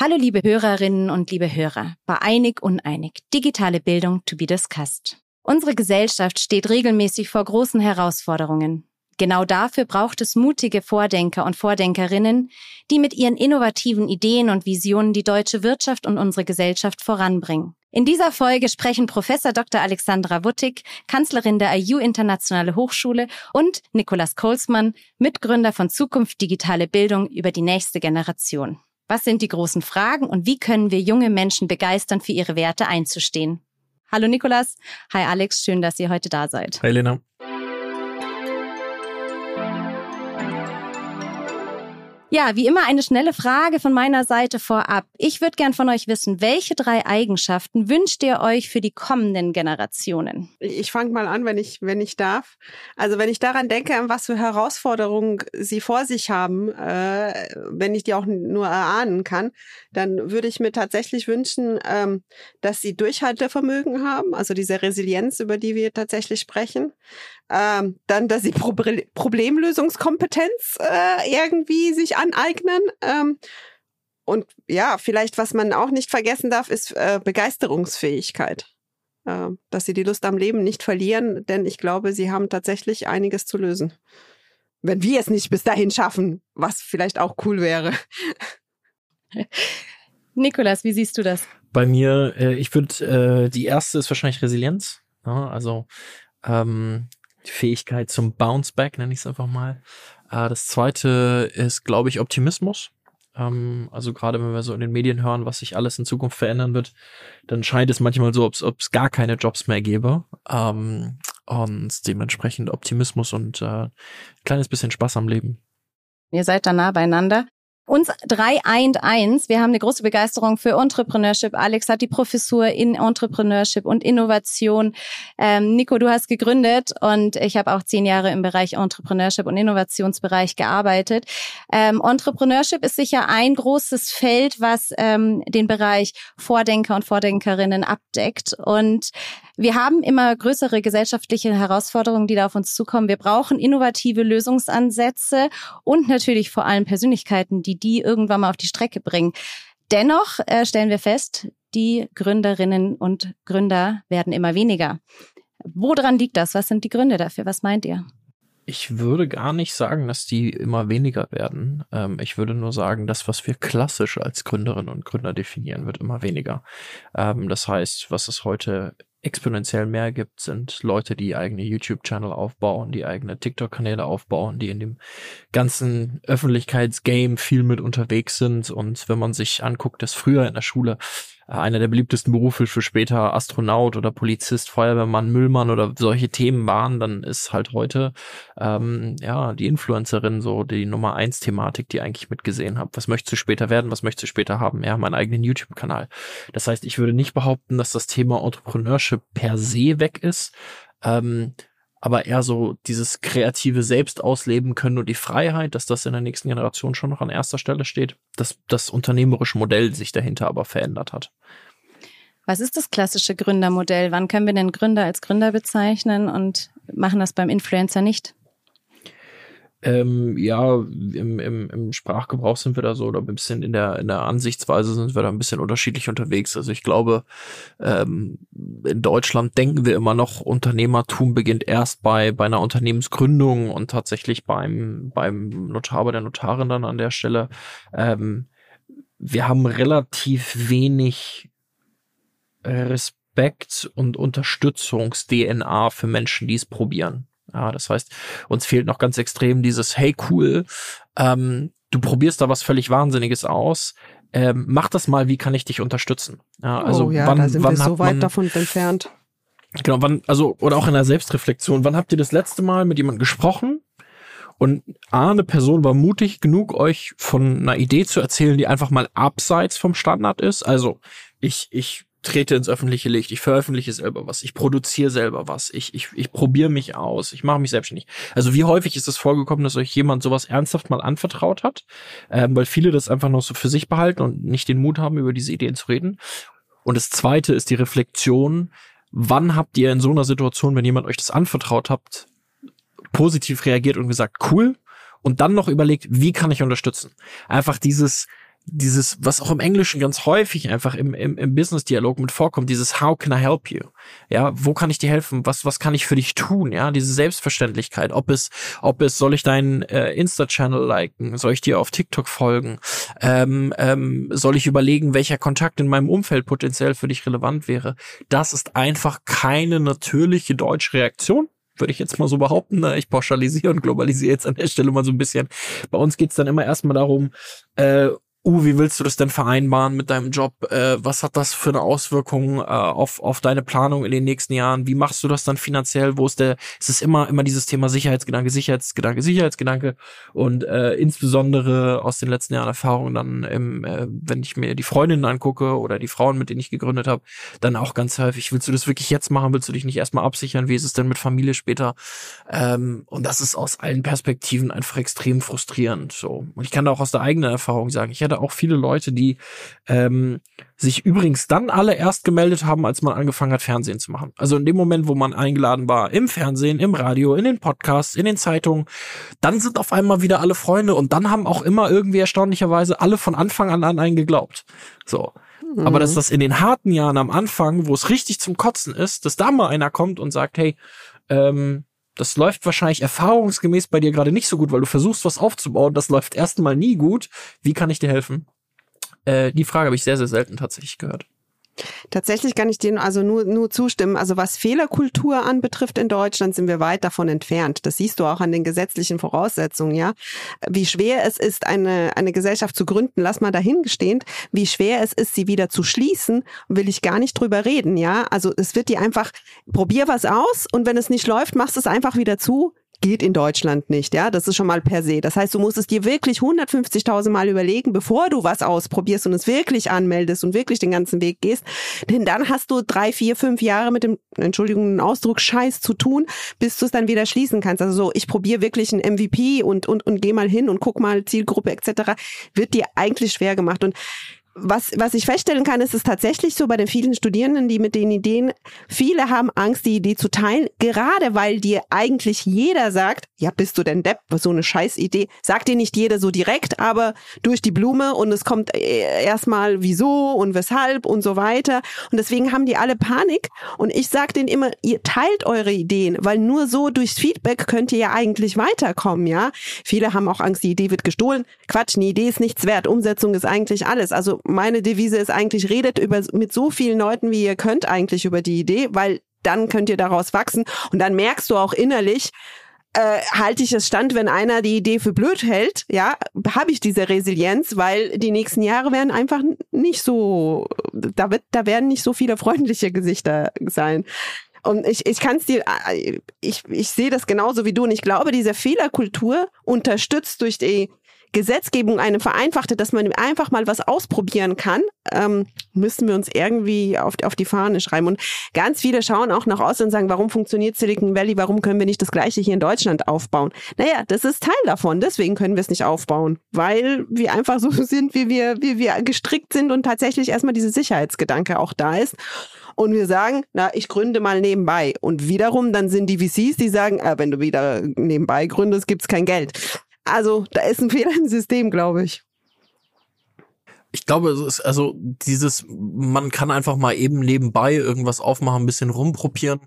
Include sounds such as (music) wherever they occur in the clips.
Hallo liebe Hörerinnen und liebe Hörer, bei Einig Uneinig, digitale Bildung to be discussed. Unsere Gesellschaft steht regelmäßig vor großen Herausforderungen. Genau dafür braucht es mutige Vordenker und Vordenkerinnen, die mit ihren innovativen Ideen und Visionen die deutsche Wirtschaft und unsere Gesellschaft voranbringen. In dieser Folge sprechen Professor Dr. Alexandra Wuttig, Kanzlerin der IU Internationale Hochschule und Nikolas Kohlsmann, Mitgründer von Zukunft Digitale Bildung über die nächste Generation. Was sind die großen Fragen und wie können wir junge Menschen begeistern, für ihre Werte einzustehen? Hallo Nikolas. Hi Alex, schön, dass ihr heute da seid. Hi Lena. Ja, wie immer eine schnelle Frage von meiner Seite vorab. Ich würde gern von euch wissen, welche drei Eigenschaften wünscht ihr euch für die kommenden Generationen? Ich fange mal an, wenn ich, wenn ich darf. Also wenn ich daran denke, was für Herausforderungen sie vor sich haben, äh, wenn ich die auch nur erahnen kann, dann würde ich mir tatsächlich wünschen, ähm, dass sie Durchhaltevermögen haben, also diese Resilienz, über die wir tatsächlich sprechen. Ähm, dann, dass sie Pro Problemlösungskompetenz äh, irgendwie sich aneignen. Ähm, und ja, vielleicht, was man auch nicht vergessen darf, ist äh, Begeisterungsfähigkeit. Äh, dass sie die Lust am Leben nicht verlieren, denn ich glaube, sie haben tatsächlich einiges zu lösen. Wenn wir es nicht bis dahin schaffen, was vielleicht auch cool wäre. (laughs) Nikolas, wie siehst du das? Bei mir, äh, ich würde, äh, die erste ist wahrscheinlich Resilienz. Ja, also ähm, die Fähigkeit zum Bounce Back, nenne ich es einfach mal. Äh, das zweite ist, glaube ich, Optimismus. Ähm, also gerade wenn wir so in den Medien hören, was sich alles in Zukunft verändern wird, dann scheint es manchmal so, ob es gar keine Jobs mehr gäbe. Ähm, und dementsprechend Optimismus und äh, ein kleines bisschen Spaß am Leben. Ihr seid da nah beieinander. Uns drei eint eins. Wir haben eine große Begeisterung für Entrepreneurship. Alex hat die Professur in Entrepreneurship und Innovation. Ähm, Nico, du hast gegründet und ich habe auch zehn Jahre im Bereich Entrepreneurship und Innovationsbereich gearbeitet. Ähm, Entrepreneurship ist sicher ein großes Feld, was ähm, den Bereich Vordenker und Vordenkerinnen abdeckt. Und wir haben immer größere gesellschaftliche Herausforderungen, die da auf uns zukommen. Wir brauchen innovative Lösungsansätze und natürlich vor allem Persönlichkeiten, die die irgendwann mal auf die Strecke bringen. Dennoch äh, stellen wir fest, die Gründerinnen und Gründer werden immer weniger. Woran liegt das? Was sind die Gründe dafür? Was meint ihr? Ich würde gar nicht sagen, dass die immer weniger werden. Ähm, ich würde nur sagen, das, was wir klassisch als Gründerinnen und Gründer definieren, wird immer weniger. Ähm, das heißt, was es heute exponentiell mehr gibt, sind Leute, die eigene YouTube-Channel aufbauen, die eigene TikTok-Kanäle aufbauen, die in dem ganzen Öffentlichkeitsgame viel mit unterwegs sind. Und wenn man sich anguckt, dass früher in der Schule einer der beliebtesten Berufe für später Astronaut oder Polizist, Feuerwehrmann, Müllmann oder solche Themen waren, dann ist halt heute ähm, ja die Influencerin so die Nummer eins Thematik, die eigentlich mitgesehen habe. Was möchtest du später werden? Was möchtest du später haben? Ja, meinen eigenen YouTube-Kanal. Das heißt, ich würde nicht behaupten, dass das Thema Entrepreneurship per se weg ist. Ähm, aber eher so dieses kreative Selbst ausleben können und die Freiheit, dass das in der nächsten Generation schon noch an erster Stelle steht, dass das unternehmerische Modell sich dahinter aber verändert hat. Was ist das klassische Gründermodell? Wann können wir den Gründer als Gründer bezeichnen und machen das beim Influencer nicht? Ähm, ja, im, im, im Sprachgebrauch sind wir da so, oder ein bisschen in der, in der Ansichtsweise sind wir da ein bisschen unterschiedlich unterwegs. Also ich glaube, ähm, in Deutschland denken wir immer noch, Unternehmertum beginnt erst bei, bei einer Unternehmensgründung und tatsächlich beim, beim Notar, bei der Notarin dann an der Stelle. Ähm, wir haben relativ wenig Respekt und Unterstützungs-DNA für Menschen, die es probieren. Ja, das heißt, uns fehlt noch ganz extrem dieses, hey cool, ähm, du probierst da was völlig Wahnsinniges aus. Ähm, mach das mal, wie kann ich dich unterstützen? Ja, also oh ja, wann, da sind wann wir so weit man, davon entfernt. Genau, wann, also, oder auch in der Selbstreflexion, wann habt ihr das letzte Mal mit jemandem gesprochen? Und A, eine Person war mutig genug, euch von einer Idee zu erzählen, die einfach mal abseits vom Standard ist. Also, ich, ich trete ins öffentliche Licht, ich veröffentliche selber was, ich produziere selber was, ich, ich, ich probiere mich aus, ich mache mich selbstständig. Also wie häufig ist es vorgekommen, dass euch jemand sowas ernsthaft mal anvertraut hat, ähm, weil viele das einfach noch so für sich behalten und nicht den Mut haben, über diese Ideen zu reden. Und das Zweite ist die Reflexion, wann habt ihr in so einer Situation, wenn jemand euch das anvertraut habt, positiv reagiert und gesagt, cool, und dann noch überlegt, wie kann ich unterstützen? Einfach dieses, dieses, was auch im Englischen ganz häufig einfach im, im, im Business-Dialog mit vorkommt, dieses How can I help you? Ja, wo kann ich dir helfen? Was, was kann ich für dich tun? Ja, diese Selbstverständlichkeit. Ob es, ob es, soll ich deinen äh, Insta-Channel liken? Soll ich dir auf TikTok folgen? Ähm, ähm, soll ich überlegen, welcher Kontakt in meinem Umfeld potenziell für dich relevant wäre? Das ist einfach keine natürliche deutsche Reaktion würde ich jetzt mal so behaupten. Ne? Ich pauschalisiere und globalisiere jetzt an der Stelle mal so ein bisschen. Bei uns geht's dann immer erstmal darum, äh, uh, wie willst du das denn vereinbaren mit deinem Job? Äh, was hat das für eine Auswirkung äh, auf, auf deine Planung in den nächsten Jahren? Wie machst du das dann finanziell? Wo ist der, es ist immer, immer dieses Thema Sicherheitsgedanke, Sicherheitsgedanke, Sicherheitsgedanke und äh, insbesondere aus den letzten Jahren Erfahrungen dann, im, äh, wenn ich mir die Freundinnen angucke oder die Frauen, mit denen ich gegründet habe, dann auch ganz häufig, willst du das wirklich jetzt machen? Willst du dich nicht erstmal absichern? Wie ist es denn mit Familie später? Ähm, und das ist aus allen Perspektiven einfach extrem frustrierend. So. Und ich kann da auch aus der eigenen Erfahrung sagen, ich hatte auch viele Leute, die ähm, sich übrigens dann alle erst gemeldet haben, als man angefangen hat, Fernsehen zu machen. Also in dem Moment, wo man eingeladen war, im Fernsehen, im Radio, in den Podcasts, in den Zeitungen, dann sind auf einmal wieder alle Freunde und dann haben auch immer irgendwie erstaunlicherweise alle von Anfang an an einen geglaubt. So. Mhm. Aber dass das in den harten Jahren am Anfang, wo es richtig zum Kotzen ist, dass da mal einer kommt und sagt, hey, ähm, das läuft wahrscheinlich erfahrungsgemäß bei dir gerade nicht so gut, weil du versuchst, was aufzubauen. Das läuft erstmal nie gut. Wie kann ich dir helfen? Äh, die Frage habe ich sehr, sehr selten tatsächlich gehört. Tatsächlich kann ich dir also nur, nur zustimmen. Also was Fehlerkultur anbetrifft in Deutschland, sind wir weit davon entfernt. Das siehst du auch an den gesetzlichen Voraussetzungen, ja. Wie schwer es ist, eine, eine Gesellschaft zu gründen, lass mal dahingestehend. Wie schwer es ist, sie wieder zu schließen, will ich gar nicht drüber reden, ja. Also es wird dir einfach, probier was aus und wenn es nicht läuft, machst es einfach wieder zu geht in Deutschland nicht, ja. Das ist schon mal per se. Das heißt, du musst es dir wirklich 150.000 Mal überlegen, bevor du was ausprobierst und es wirklich anmeldest und wirklich den ganzen Weg gehst. Denn dann hast du drei, vier, fünf Jahre mit dem, Entschuldigung, Ausdruck Scheiß zu tun, bis du es dann wieder schließen kannst. Also so, ich probiere wirklich ein MVP und, und, und geh mal hin und guck mal Zielgruppe etc. wird dir eigentlich schwer gemacht. Und was, was ich feststellen kann, ist es tatsächlich so bei den vielen Studierenden, die mit den Ideen, viele haben Angst, die Idee zu teilen, gerade weil dir eigentlich jeder sagt, ja, bist du denn Depp, so eine Scheißidee. Sagt dir nicht jeder so direkt, aber durch die Blume und es kommt äh, erstmal wieso und weshalb und so weiter. Und deswegen haben die alle Panik. Und ich sage denen immer, ihr teilt eure Ideen, weil nur so durchs Feedback könnt ihr ja eigentlich weiterkommen, ja. Viele haben auch Angst, die Idee wird gestohlen. Quatsch, eine Idee ist nichts wert. Umsetzung ist eigentlich alles. Also meine Devise ist eigentlich, redet über, mit so vielen Leuten, wie ihr könnt eigentlich über die Idee, weil dann könnt ihr daraus wachsen. Und dann merkst du auch innerlich, äh, halte ich es stand, wenn einer die Idee für blöd hält, ja, habe ich diese Resilienz, weil die nächsten Jahre werden einfach nicht so, da wird, da werden nicht so viele freundliche Gesichter sein. Und ich, ich kann es dir, ich, ich sehe das genauso wie du. Und ich glaube, diese Fehlerkultur unterstützt durch die Gesetzgebung eine vereinfachte, dass man einfach mal was ausprobieren kann, ähm, müssen wir uns irgendwie auf, auf die Fahne schreiben. Und ganz viele schauen auch nach außen und sagen, warum funktioniert Silicon Valley, warum können wir nicht das gleiche hier in Deutschland aufbauen? Naja, das ist Teil davon, deswegen können wir es nicht aufbauen, weil wir einfach so (laughs) sind, wie wir, wie wir gestrickt sind und tatsächlich erstmal diese Sicherheitsgedanke auch da ist und wir sagen, na, ich gründe mal nebenbei. Und wiederum, dann sind die VCs, die sagen, äh, wenn du wieder nebenbei gründest, gibt's kein Geld. Also da ist ein (laughs) Fehler im System, glaube ich. Ich glaube, es ist also dieses, man kann einfach mal eben nebenbei irgendwas aufmachen, ein bisschen rumprobieren.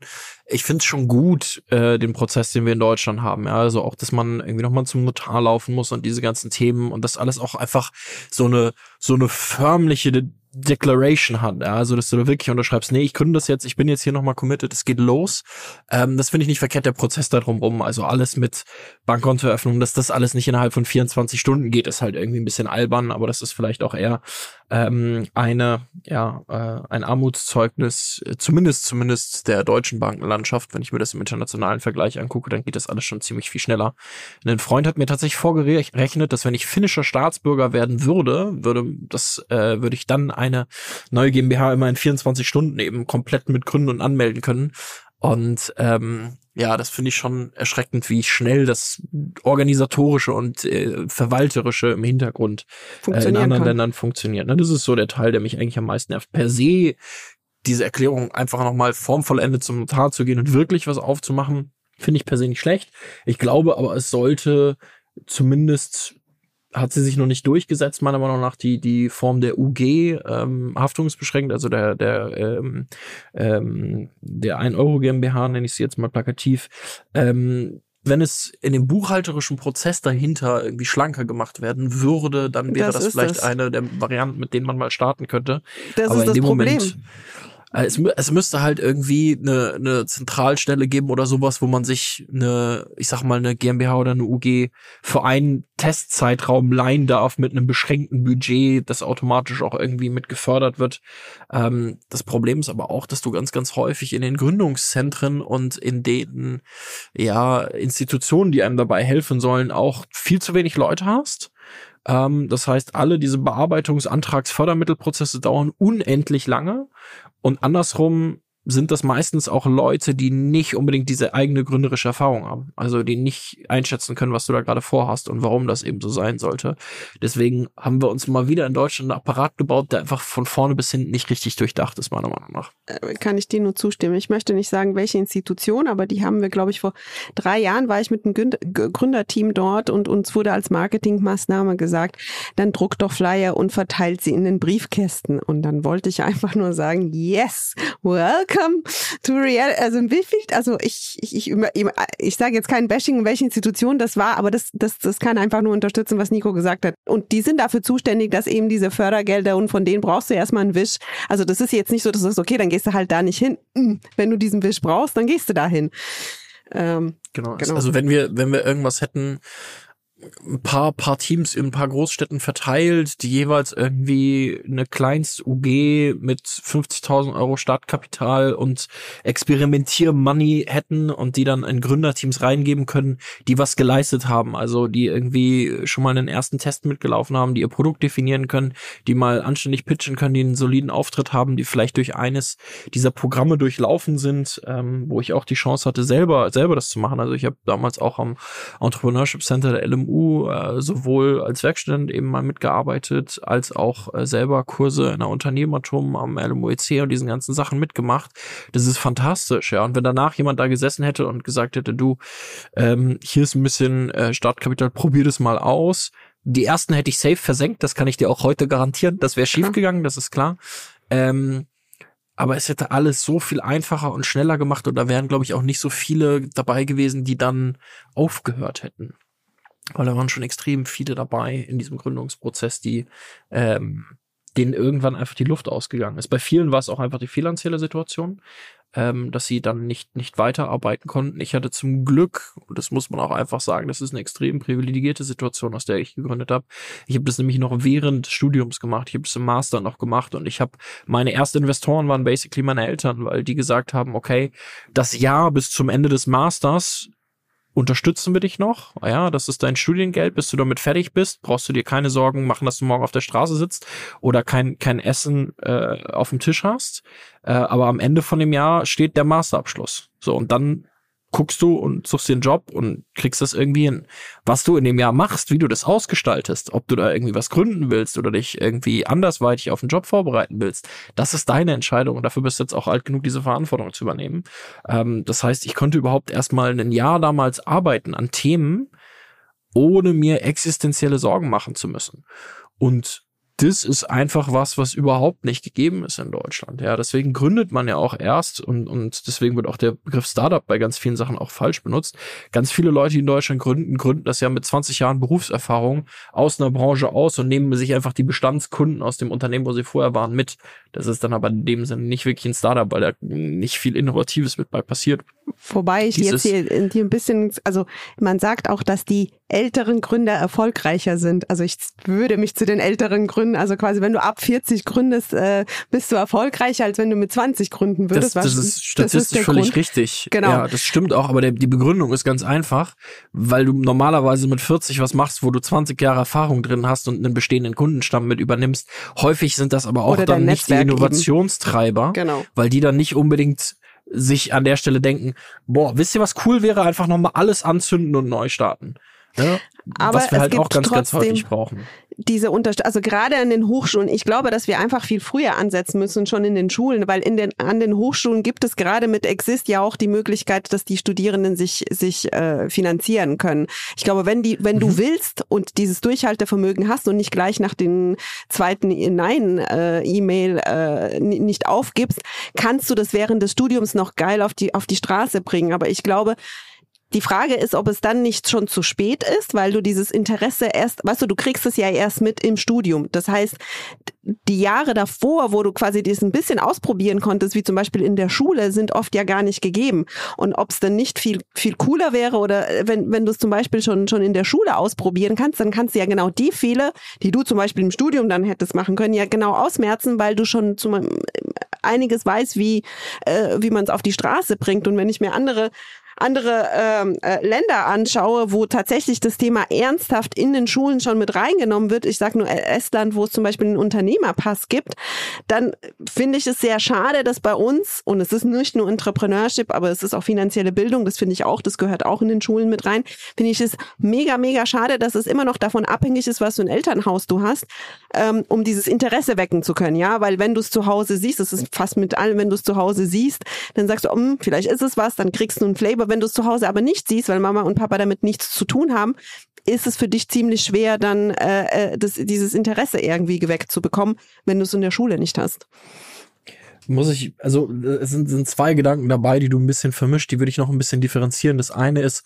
Ich finde es schon gut, äh, den Prozess, den wir in Deutschland haben. Ja, also auch, dass man irgendwie nochmal zum Notar laufen muss und diese ganzen Themen und das alles auch einfach so eine so eine förmliche Declaration hat, ja, also dass du da wirklich unterschreibst, nee, ich gründe das jetzt, ich bin jetzt hier nochmal committed, es geht los. Ähm, das finde ich nicht verkehrt, der Prozess da drumrum, also alles mit Bankkontoeröffnung, dass das alles nicht innerhalb von 24 Stunden geht, ist halt irgendwie ein bisschen albern, aber das ist vielleicht auch eher ähm, eine, ja, äh, ein Armutszeugnis, äh, zumindest, zumindest der deutschen Bankenlandschaft. Wenn ich mir das im internationalen Vergleich angucke, dann geht das alles schon ziemlich viel schneller. Ein Freund hat mir tatsächlich vorgerechnet, dass wenn ich finnischer Staatsbürger werden würde, würde das, äh, würde ich dann eine neue GmbH immer in 24 Stunden eben komplett mit gründen und anmelden können. Und ähm, ja, das finde ich schon erschreckend, wie schnell das organisatorische und äh, verwalterische im Hintergrund äh, in anderen kann. Ländern funktioniert. Ne? Das ist so der Teil, der mich eigentlich am meisten nervt. Per se diese Erklärung einfach nochmal formvollendet zum Notar zu gehen und wirklich was aufzumachen, finde ich per se nicht schlecht. Ich glaube aber, es sollte zumindest hat sie sich noch nicht durchgesetzt, meiner Meinung nach, die, die Form der UG ähm, haftungsbeschränkt, also der, der, ähm, ähm, der 1 Euro GmbH, nenne ich sie jetzt mal plakativ. Ähm, wenn es in dem buchhalterischen Prozess dahinter irgendwie schlanker gemacht werden würde, dann wäre das, das vielleicht das. eine der Varianten, mit denen man mal starten könnte. Das Aber ist das Problem. Moment, es, es müsste halt irgendwie eine, eine Zentralstelle geben oder sowas, wo man sich eine, ich sag mal, eine GmbH oder eine UG für einen Testzeitraum leihen darf mit einem beschränkten Budget, das automatisch auch irgendwie mit gefördert wird. Ähm, das Problem ist aber auch, dass du ganz, ganz häufig in den Gründungszentren und in den ja, Institutionen, die einem dabei helfen sollen, auch viel zu wenig Leute hast. Ähm, das heißt, alle diese Bearbeitungsantragsfördermittelprozesse dauern unendlich lange und andersrum sind das meistens auch Leute, die nicht unbedingt diese eigene gründerische Erfahrung haben. Also die nicht einschätzen können, was du da gerade vorhast und warum das eben so sein sollte. Deswegen haben wir uns mal wieder in Deutschland einen Apparat gebaut, der einfach von vorne bis hinten nicht richtig durchdacht ist, meiner Meinung nach. Äh, kann ich dir nur zustimmen. Ich möchte nicht sagen, welche Institution, aber die haben wir, glaube ich, vor drei Jahren war ich mit einem Gründerteam dort und uns wurde als Marketingmaßnahme gesagt, dann druckt doch Flyer und verteilt sie in den Briefkästen. Und dann wollte ich einfach nur sagen, yes, welcome welcome to reality. Also wie viel, also ich, ich, ich, ich, ich sage jetzt kein Bashing, in welche Institution das war, aber das, das, das kann einfach nur unterstützen, was Nico gesagt hat. Und die sind dafür zuständig, dass eben diese Fördergelder und von denen brauchst du erstmal einen Wisch. Also das ist jetzt nicht so, dass du sagst, okay, dann gehst du halt da nicht hin. Hm, wenn du diesen Wisch brauchst, dann gehst du da hin. Ähm, genau. genau. Also wenn wir, wenn wir irgendwas hätten, ein paar, paar Teams in ein paar Großstädten verteilt, die jeweils irgendwie eine Kleinst-UG mit 50.000 Euro Startkapital und Experimentier-Money hätten und die dann in Gründerteams reingeben können, die was geleistet haben. Also die irgendwie schon mal einen ersten Test mitgelaufen haben, die ihr Produkt definieren können, die mal anständig pitchen können, die einen soliden Auftritt haben, die vielleicht durch eines dieser Programme durchlaufen sind, ähm, wo ich auch die Chance hatte, selber, selber das zu machen. Also ich habe damals auch am Entrepreneurship Center der LMU LMU äh, sowohl als Werkstudent eben mal mitgearbeitet, als auch äh, selber Kurse in der Unternehmertum am LMUEC und diesen ganzen Sachen mitgemacht. Das ist fantastisch, ja. Und wenn danach jemand da gesessen hätte und gesagt hätte, du, ähm, hier ist ein bisschen äh, Startkapital, probier das mal aus. Die ersten hätte ich safe versenkt, das kann ich dir auch heute garantieren. Das wäre schiefgegangen, das ist klar. Ähm, aber es hätte alles so viel einfacher und schneller gemacht und da wären, glaube ich, auch nicht so viele dabei gewesen, die dann aufgehört hätten weil da waren schon extrem viele dabei in diesem Gründungsprozess, die ähm, denen irgendwann einfach die Luft ausgegangen ist. Bei vielen war es auch einfach die finanzielle Situation, ähm, dass sie dann nicht, nicht weiterarbeiten konnten. Ich hatte zum Glück, das muss man auch einfach sagen, das ist eine extrem privilegierte Situation, aus der ich gegründet habe. Ich habe das nämlich noch während des Studiums gemacht. Ich habe es im Master noch gemacht und ich habe meine ersten Investoren waren basically meine Eltern, weil die gesagt haben, okay, das Jahr bis zum Ende des Masters unterstützen wir dich noch. Ja, das ist dein Studiengeld, bis du damit fertig bist, brauchst du dir keine Sorgen machen, dass du morgen auf der Straße sitzt oder kein, kein Essen äh, auf dem Tisch hast. Äh, aber am Ende von dem Jahr steht der Masterabschluss. So, und dann guckst du und suchst dir einen Job und kriegst das irgendwie hin. Was du in dem Jahr machst, wie du das ausgestaltest, ob du da irgendwie was gründen willst oder dich irgendwie andersweitig auf einen Job vorbereiten willst, das ist deine Entscheidung und dafür bist du jetzt auch alt genug, diese Verantwortung zu übernehmen. Ähm, das heißt, ich konnte überhaupt erstmal ein Jahr damals arbeiten an Themen, ohne mir existenzielle Sorgen machen zu müssen. Und das ist einfach was, was überhaupt nicht gegeben ist in Deutschland. Ja, deswegen gründet man ja auch erst und, und deswegen wird auch der Begriff Startup bei ganz vielen Sachen auch falsch benutzt. Ganz viele Leute, die in Deutschland gründen, gründen das ja mit 20 Jahren Berufserfahrung aus einer Branche aus und nehmen sich einfach die Bestandskunden aus dem Unternehmen, wo sie vorher waren, mit. Das ist dann aber in dem Sinne nicht wirklich ein Startup, weil da nicht viel Innovatives mit bei passiert. Wobei ich Dieses- jetzt hier, hier ein bisschen, also man sagt auch, dass die älteren Gründer erfolgreicher sind. Also ich würde mich zu den älteren Gründen, also quasi wenn du ab 40 gründest, äh, bist du erfolgreicher, als wenn du mit 20 gründen Das, würdest. das Was- ist statistisch völlig Grund. richtig. Genau. Ja, das stimmt auch, aber der, die Begründung ist ganz einfach, weil du normalerweise mit 40 was machst, wo du 20 Jahre Erfahrung drin hast und einen bestehenden Kundenstamm mit übernimmst. Häufig sind das aber auch Oder dann nicht die Netzwerk eben. Innovationstreiber, Genau. weil die dann nicht unbedingt sich an der Stelle denken, boah, wisst ihr, was cool wäre? Einfach nochmal alles anzünden und neu starten. Ja? Aber was wir es halt auch ganz, ganz häufig brauchen. diese Unterstützung, also gerade an den Hochschulen, ich glaube, dass wir einfach viel früher ansetzen müssen, schon in den Schulen, weil in den, an den Hochschulen gibt es gerade mit Exist ja auch die Möglichkeit, dass die Studierenden sich, sich äh, finanzieren können. Ich glaube, wenn die, wenn Mhm. du willst und dieses Durchhaltevermögen hast und nicht gleich nach den zweiten Nein-E-Mail äh, ni- nicht aufgibst, kannst du das während des Studiums noch geil auf die, auf die Straße bringen. Aber ich glaube, die Frage ist, ob es dann nicht schon zu spät ist, weil du dieses Interesse erst, weißt du, du kriegst es ja erst mit im Studium. Das heißt, die Jahre davor, wo du quasi das ein bisschen ausprobieren konntest, wie zum Beispiel in der Schule, sind oft ja gar nicht gegeben. Und ob es dann nicht viel, viel cooler wäre oder äh, wenn, wenn du es zum Beispiel schon, schon in der Schule ausprobieren kannst, dann kannst du ja genau die Fehler, die du zum Beispiel im Studium dann hättest machen können, ja genau ausmerzen, weil du schon zum, einiges weißt, wie, äh, wie man es auf die Straße bringt. Und wenn ich mir andere andere ähm, äh, Länder anschaue, wo tatsächlich das Thema ernsthaft in den Schulen schon mit reingenommen wird, ich sage nur Estland, wo es zum Beispiel einen Unternehmerpass gibt, dann finde ich es sehr schade, dass bei uns, und es ist nicht nur Entrepreneurship, aber es ist auch finanzielle Bildung, das finde ich auch, das gehört auch in den Schulen mit rein, finde ich es mega, mega schade, dass es immer noch davon abhängig ist, was für ein Elternhaus du hast, ähm, um dieses Interesse wecken zu können, ja, weil wenn du es zu Hause siehst, das ist fast mit allem, wenn du es zu Hause siehst, dann sagst du, hm, vielleicht ist es was, dann kriegst du einen Flavor, wenn du es zu Hause aber nicht siehst, weil Mama und Papa damit nichts zu tun haben, ist es für dich ziemlich schwer, dann äh, äh, das, dieses Interesse irgendwie geweckt zu bekommen, wenn du es in der Schule nicht hast. muss ich, also es sind, sind zwei Gedanken dabei, die du ein bisschen vermischt, die würde ich noch ein bisschen differenzieren. Das eine ist,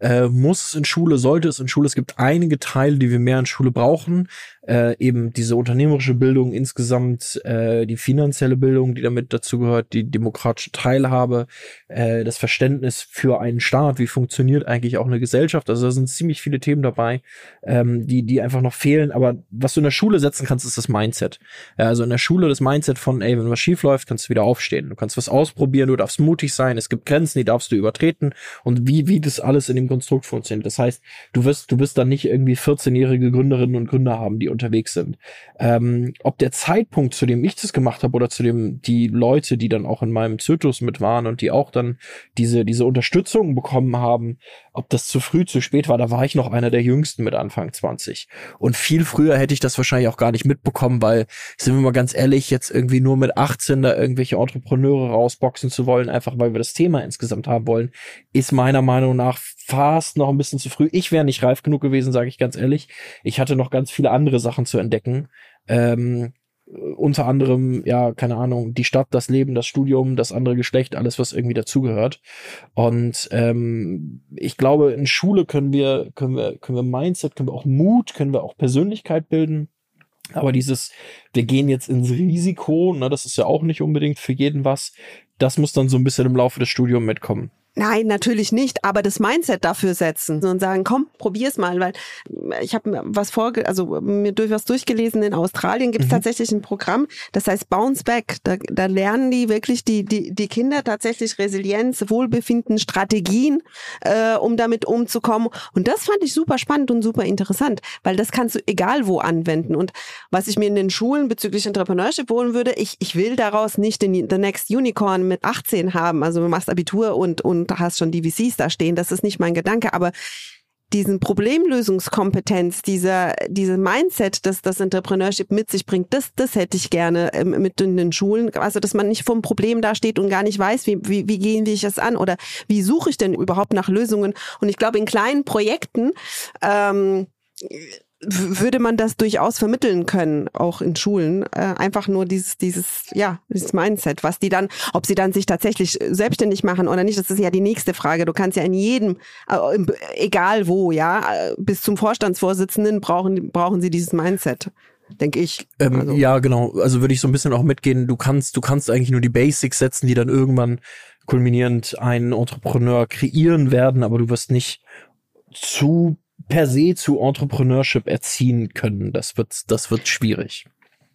äh, muss es in Schule, sollte es in Schule, es gibt einige Teile, die wir mehr in Schule brauchen, äh, eben diese unternehmerische Bildung insgesamt, äh, die finanzielle Bildung, die damit dazu gehört, die demokratische Teilhabe, äh, das Verständnis für einen Staat, wie funktioniert eigentlich auch eine Gesellschaft. Also da sind ziemlich viele Themen dabei, ähm, die, die einfach noch fehlen. Aber was du in der Schule setzen kannst, ist das Mindset. Also in der Schule das Mindset von, ey, wenn was schief läuft, kannst du wieder aufstehen. Du kannst was ausprobieren, du darfst mutig sein, es gibt Grenzen, die darfst du übertreten und wie, wie das alles in dem Konstrukt funktioniert. Das heißt, du wirst, du wirst dann nicht irgendwie 14-jährige Gründerinnen und Gründer haben, die unterwegs sind. Ähm, ob der Zeitpunkt, zu dem ich das gemacht habe oder zu dem die Leute, die dann auch in meinem Zyklus mit waren und die auch dann diese, diese Unterstützung bekommen haben, ob das zu früh, zu spät war, da war ich noch einer der jüngsten mit Anfang 20. Und viel früher hätte ich das wahrscheinlich auch gar nicht mitbekommen, weil, sind wir mal ganz ehrlich, jetzt irgendwie nur mit 18 da irgendwelche Entrepreneure rausboxen zu wollen, einfach weil wir das Thema insgesamt haben wollen, ist meiner Meinung nach fast noch ein bisschen zu früh. Ich wäre nicht reif genug gewesen, sage ich ganz ehrlich. Ich hatte noch ganz viele andere Sachen zu entdecken. Ähm, unter anderem, ja, keine Ahnung, die Stadt, das Leben, das Studium, das andere Geschlecht, alles, was irgendwie dazugehört. Und ähm, ich glaube, in Schule können wir, können wir, können wir Mindset, können wir auch Mut, können wir auch Persönlichkeit bilden. Aber dieses, wir gehen jetzt ins Risiko, ne, das ist ja auch nicht unbedingt für jeden was. Das muss dann so ein bisschen im Laufe des Studiums mitkommen. Nein, natürlich nicht, aber das Mindset dafür setzen und sagen, komm, probier's mal, weil ich habe mir was vorge also mir durch was durchgelesen, in Australien gibt es Mhm. tatsächlich ein Programm, das heißt Bounce Back. Da, da lernen die wirklich die, die, die Kinder tatsächlich Resilienz, Wohlbefinden, Strategien, äh, um damit umzukommen. Und das fand ich super spannend und super interessant, weil das kannst du egal wo anwenden. Und was ich mir in den Schulen bezüglich Entrepreneurship holen würde, ich, ich will daraus nicht den The Next Unicorn mit 18 haben. Also du machst Abitur und, und hast schon die VCs da stehen. Das ist nicht mein Gedanke, aber diesen Problemlösungskompetenz, dieser, diese Mindset, das das Entrepreneurship mit sich bringt, das, das hätte ich gerne ähm, mit in den Schulen. Also, dass man nicht vom Problem da steht und gar nicht weiß, wie, wie, wie gehen wir es an oder wie suche ich denn überhaupt nach Lösungen. Und ich glaube, in kleinen Projekten ähm, würde man das durchaus vermitteln können, auch in Schulen. Äh, einfach nur dieses, dieses, ja, dieses Mindset, was die dann, ob sie dann sich tatsächlich selbstständig machen oder nicht, das ist ja die nächste Frage. Du kannst ja in jedem, äh, egal wo, ja, äh, bis zum Vorstandsvorsitzenden brauchen, brauchen sie dieses Mindset. denke ich. Ähm, also. Ja, genau. Also würde ich so ein bisschen auch mitgehen. Du kannst, du kannst eigentlich nur die Basics setzen, die dann irgendwann kulminierend einen Entrepreneur kreieren werden, aber du wirst nicht zu per se zu Entrepreneurship erziehen können. Das wird, das wird schwierig.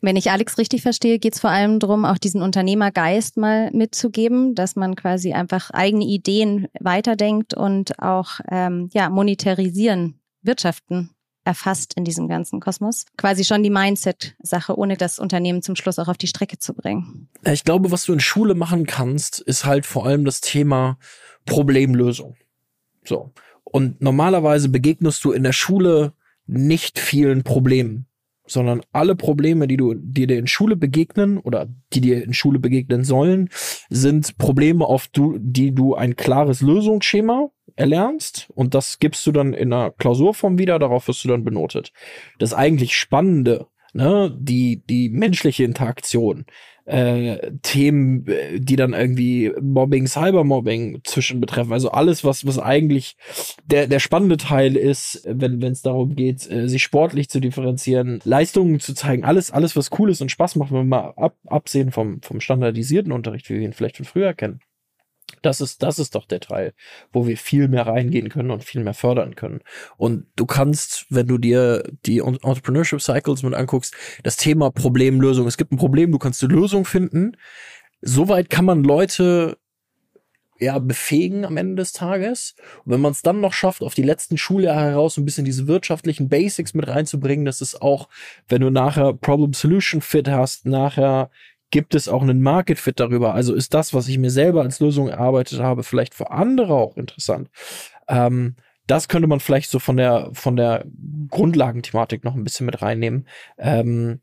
Wenn ich Alex richtig verstehe, geht es vor allem darum, auch diesen Unternehmergeist mal mitzugeben, dass man quasi einfach eigene Ideen weiterdenkt und auch ähm, ja monetarisieren, wirtschaften erfasst in diesem ganzen Kosmos. Quasi schon die Mindset-Sache, ohne das Unternehmen zum Schluss auch auf die Strecke zu bringen. Ich glaube, was du in Schule machen kannst, ist halt vor allem das Thema Problemlösung. So. Und normalerweise begegnest du in der Schule nicht vielen Problemen sondern alle Probleme, die du, die dir in Schule begegnen oder die dir in Schule begegnen sollen, sind Probleme, auf du, die du ein klares Lösungsschema erlernst und das gibst du dann in einer Klausurform wieder, darauf wirst du dann benotet. Das eigentlich Spannende, ne, die, die menschliche Interaktion, äh, Themen, äh, die dann irgendwie Mobbing, Cybermobbing zwischen betreffen. Also alles, was, was eigentlich der, der spannende Teil ist, wenn es darum geht, äh, sich sportlich zu differenzieren, Leistungen zu zeigen, alles, alles, was cool ist und Spaß macht, wenn wir mal ab, absehen vom, vom standardisierten Unterricht, wie wir ihn vielleicht von früher kennen. Das ist, das ist doch der Teil, wo wir viel mehr reingehen können und viel mehr fördern können. Und du kannst, wenn du dir die Entrepreneurship Cycles mit anguckst, das Thema Problemlösung. Es gibt ein Problem, du kannst eine Lösung finden. Soweit kann man Leute ja, befähigen am Ende des Tages. Und wenn man es dann noch schafft, auf die letzten Schuljahre heraus ein bisschen diese wirtschaftlichen Basics mit reinzubringen, das ist auch, wenn du nachher Problem-Solution-Fit hast, nachher gibt es auch einen Market Fit darüber? Also ist das, was ich mir selber als Lösung erarbeitet habe, vielleicht für andere auch interessant? Ähm, das könnte man vielleicht so von der von der Grundlagenthematik noch ein bisschen mit reinnehmen. Ähm,